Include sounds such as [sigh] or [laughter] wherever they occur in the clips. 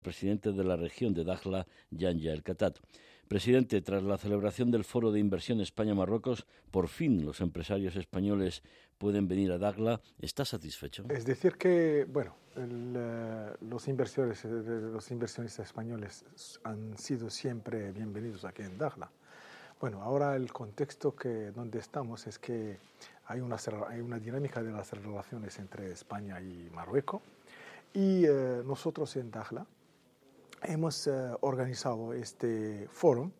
presidente de la región de Dakhla, Yanya El Katat. Presidente, tras la celebración del Foro de Inversión España-Marruecos, por fin los empresarios españoles pueden venir a Dakhla. ¿Está satisfecho? Es decir que, bueno, eh, los, inversores, eh, inversionistas españoles han sido siempre bienvenidos aquí en Dakhla. Bueno, ahora el contexto donde estamos es que hay una, hay una dinámica de las relaciones entre España y Marruecos y eh, nosotros en Dakhla hemos eh, organizado este foro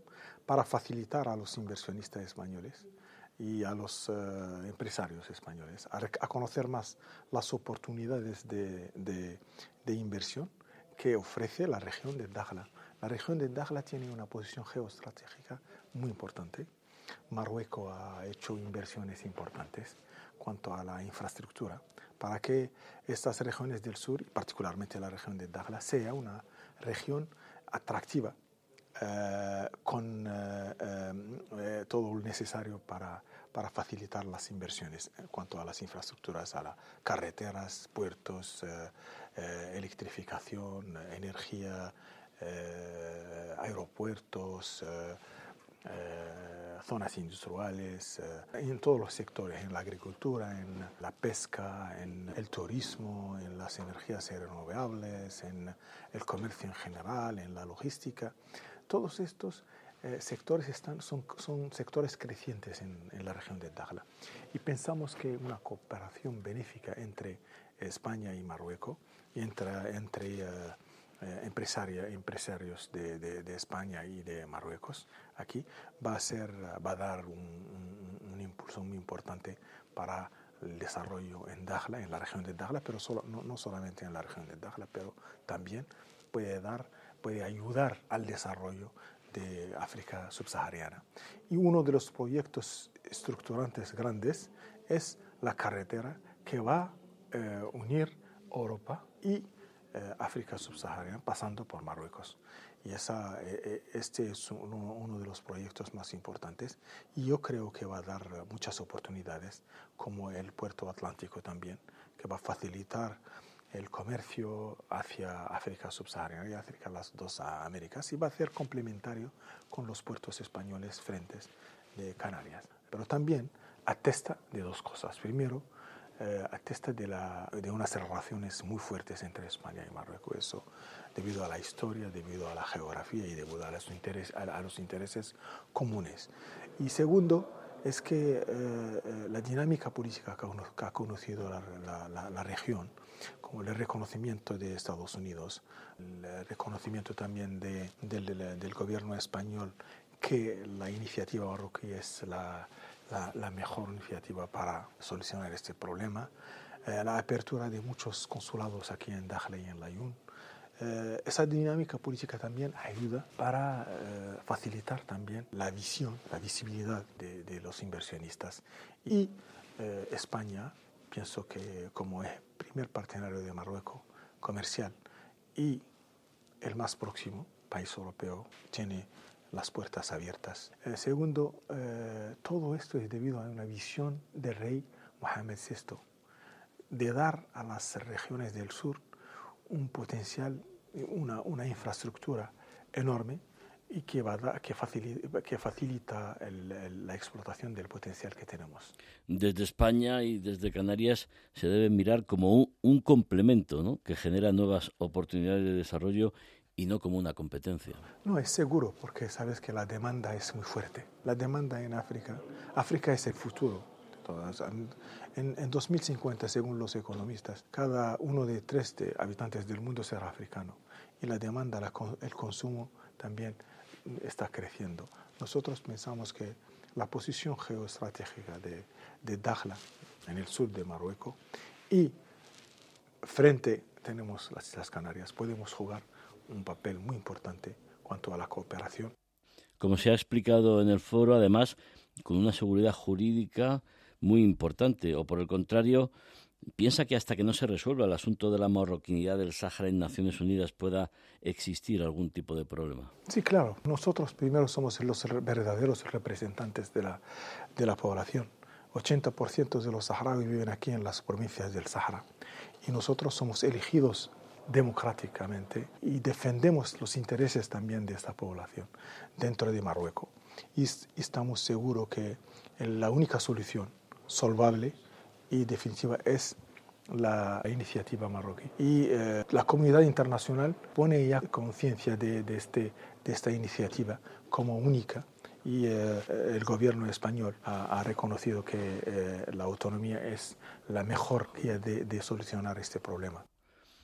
para facilitar a los inversionistas españoles y a los eh, empresarios españoles a, conocer más las oportunidades de, de, inversión que ofrece la región de Dakhla. La región de Dakhla tiene una posición geoestratégica muy importante. Marruecos ha hecho inversiones importantes cuanto a la infraestructura para que estas regiones del sur, particularmente la región de Dakhla, sea una región atractiva eh, con eh, eh, todo lo necesario para, para, facilitar las inversiones en cuanto a las infraestructuras, a las carreteras, puertos, electrificación, energía, aeropuertos zonas industriales, eh, en todos los sectores, en la agricultura, en la pesca, en el turismo, en las energías renovables, en el comercio en general, en la logística. Todos estos eh, sectores están, son, son, sectores crecientes en, en, la región de Dakhla. Y pensamos que una cooperación benéfica entre España y Marruecos, y entre, entre eh, eh, empresarios de, de, España y de Marruecos aquí, va a, ser, va a dar un, impulso muy importante para el desarrollo en Dakhla, en la región de Dakhla, pero solo, no, no, solamente en la región de Dakhla, pero también puede, dar, puede ayudar al desarrollo de África subsahariana. Y uno de los proyectos estructurantes grandes es la carretera que va a eh, unir Europa y eh, África subsahariana pasando por Marruecos. Y esa, eh, eh, este es uno, de los proyectos más importantes y yo creo que va a dar muchas oportunidades, como el puerto atlántico también, que va a facilitar el comercio hacia África subsahariana y África, las dos Américas, y va a ser complementario con los puertos españoles frentes de Canarias. Pero también atesta de dos cosas. Primero, eh, atesta de, la, de unas relaciones muy fuertes entre España y Marruecos. Eso debido a la historia, debido a la geografía y debido a los, intereses, a, los intereses comunes. Y segundo, es que eh, eh, la dinámica política que ha conocido la, la, la, región, como el reconocimiento de Estados Unidos, el reconocimiento también de, del, del, gobierno español que la iniciativa marroquí es la, la, mejor iniciativa para solucionar este problema. Eh, la apertura de muchos consulados aquí en Dakhla y en Layún. Eh, esa dinámica política también ayuda para eh, facilitar también la visión, la visibilidad de, de los inversionistas. Y España, pienso que como es primer partenario de Marruecos comercial y el más próximo país europeo, tiene las puertas abiertas. Eh, segundo, eh, todo esto es debido a una visión del rey Mohamed VI, de dar a las regiones del sur un potencial, una, una infraestructura enorme y que, va que facilita, que facilita la explotación del potencial que tenemos. Desde España y desde Canarias se debe mirar como un, un complemento ¿no? que genera nuevas oportunidades de desarrollo y no como una competencia. No, es seguro, porque sabes que la demanda es muy fuerte. La demanda en África, África es el futuro. En, en 2050, según los economistas, cada uno de tres habitantes del mundo será africano. Y la demanda, el consumo también está creciendo. Nosotros pensamos que la posición geoestratégica de, de Dakhla, en el sur de Marruecos, y frente tenemos las Islas Canarias, podemos jugar un papel muy importante cuanto a la cooperación. Como se ha explicado en el foro, además, con una seguridad jurídica muy importante, o por el contrario, piensa que hasta que no se resuelva el asunto de la marroquinidad del Sáhara en Naciones Unidas pueda existir algún tipo de problema. Sí, claro. Nosotros primero somos los verdaderos representantes de la, de la población. 80% de los saharauis viven aquí en las provincias del Sáhara y nosotros somos elegidos democráticamente y defendemos los intereses también de esta población dentro de Marruecos. Y estamos seguros que la única solución solvable y definitiva es la iniciativa marroquí. Y eh, la comunidad internacional pone ya conciencia de, este, de esta iniciativa como única y eh, el gobierno español ha, reconocido que eh, la autonomía es la mejor vía de, solucionar este problema.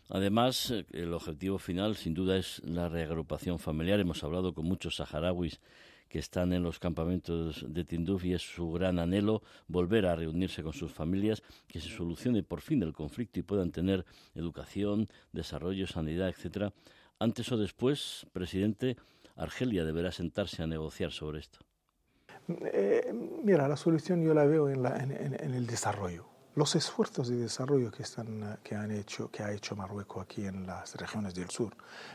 Además, el objetivo final, sin duda, es la reagrupación familiar. Hemos hablado con muchos saharauis que están en los campamentos de Tinduf y es su gran anhelo volver a reunirse con sus familias, que se solucione por fin el conflicto y puedan tener educación, desarrollo, sanidad, etcétera. Antes o después, presidente, Argelia deberá sentarse a negociar sobre esto. Eh, mira, la solución yo la veo en, en el desarrollo los esfuerzos de desarrollo que, están, que, han hecho, que ha hecho Marruecos aquí en las regiones del sur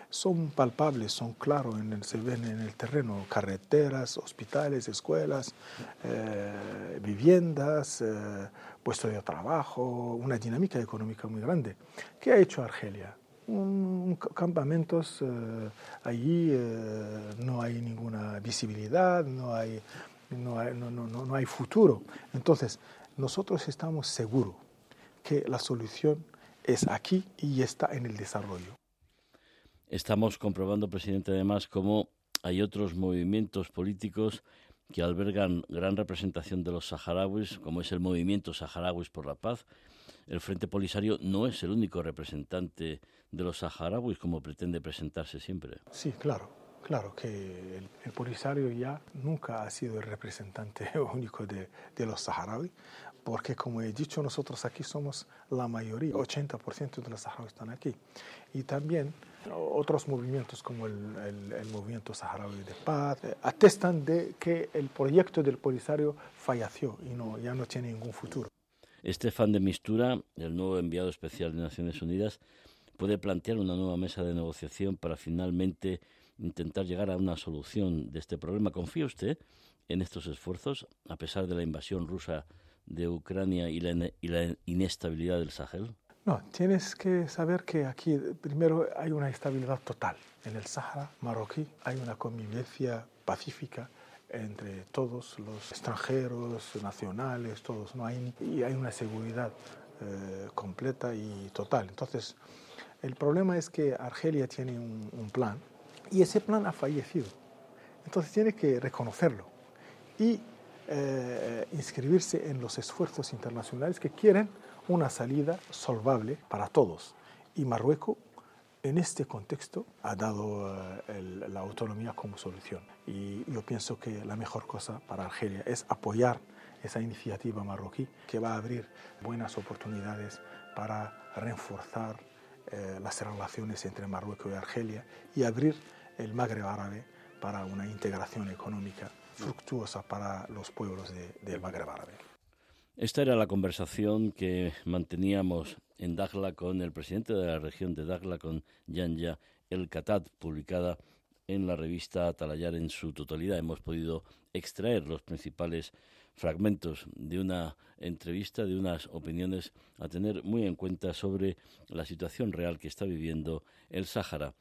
son palpables, son claros, se ven en el terreno, carreteras, hospitales, escuelas, eh, viviendas, eh, puestos de trabajo, una dinámica económica muy grande. ¿Qué ha hecho Argelia? Campamentos eh, allí no hay ninguna visibilidad, no hay, no hay, no, no, no hay futuro. Entonces, nosotros estamos seguros que la solución es aquí y está en el desarrollo. Estamos comprobando, presidente, además, cómo hay otros movimientos políticos que albergan gran representación de los saharauis, como es el movimiento Saharauis por la Paz. El Frente Polisario no es el único representante de los saharauis, como pretende presentarse siempre. Sí, claro. Claro que el, Polisario ya nunca ha sido el representante [laughs] único de, los saharauis, porque como he dicho, nosotros aquí somos la mayoría, 80% de los saharauis están aquí. Y también otros movimientos como el, el, movimiento saharaui de paz eh, atestan de que el proyecto del Polisario falleció y no, ya no tiene ningún futuro. Estefan de Mistura, el nuevo enviado especial de Naciones Unidas, puede plantear una nueva mesa de negociación para finalmente intentar llegar a una solución de este problema. ¿Confía usted en estos esfuerzos, a pesar de la invasión rusa de Ucrania y la, inestabilidad del Sahel? No, tienes que saber que aquí primero hay una estabilidad total. En el Sahara marroquí hay una convivencia pacífica entre todos los extranjeros, nacionales, todos. No hay, y hay una seguridad eh, completa y total. Entonces, el problema es que Argelia tiene un plan y ese plan ha fallecido. Entonces tiene que reconocerlo y eh, inscribirse en los esfuerzos internacionales que quieren una salida solvable para todos. Y Marruecos, en este contexto, ha dado eh, la autonomía como solución. Y yo pienso que la mejor cosa para Argelia es apoyar esa iniciativa marroquí que va a abrir buenas oportunidades para reforzar eh, las relaciones entre Marruecos y Argelia y abrir el Magreb árabe para una integración económica fructuosa para los pueblos del Magreb árabe. Esta era la conversación que manteníamos en Dakhla con el presidente de la región de Dakhla, con Yanya El Khatat, publicada en la revista Atalayar en su totalidad. Hemos podido extraer los principales fragmentos de una entrevista, de unas opiniones a tener muy en cuenta sobre la situación real que está viviendo el Sáhara.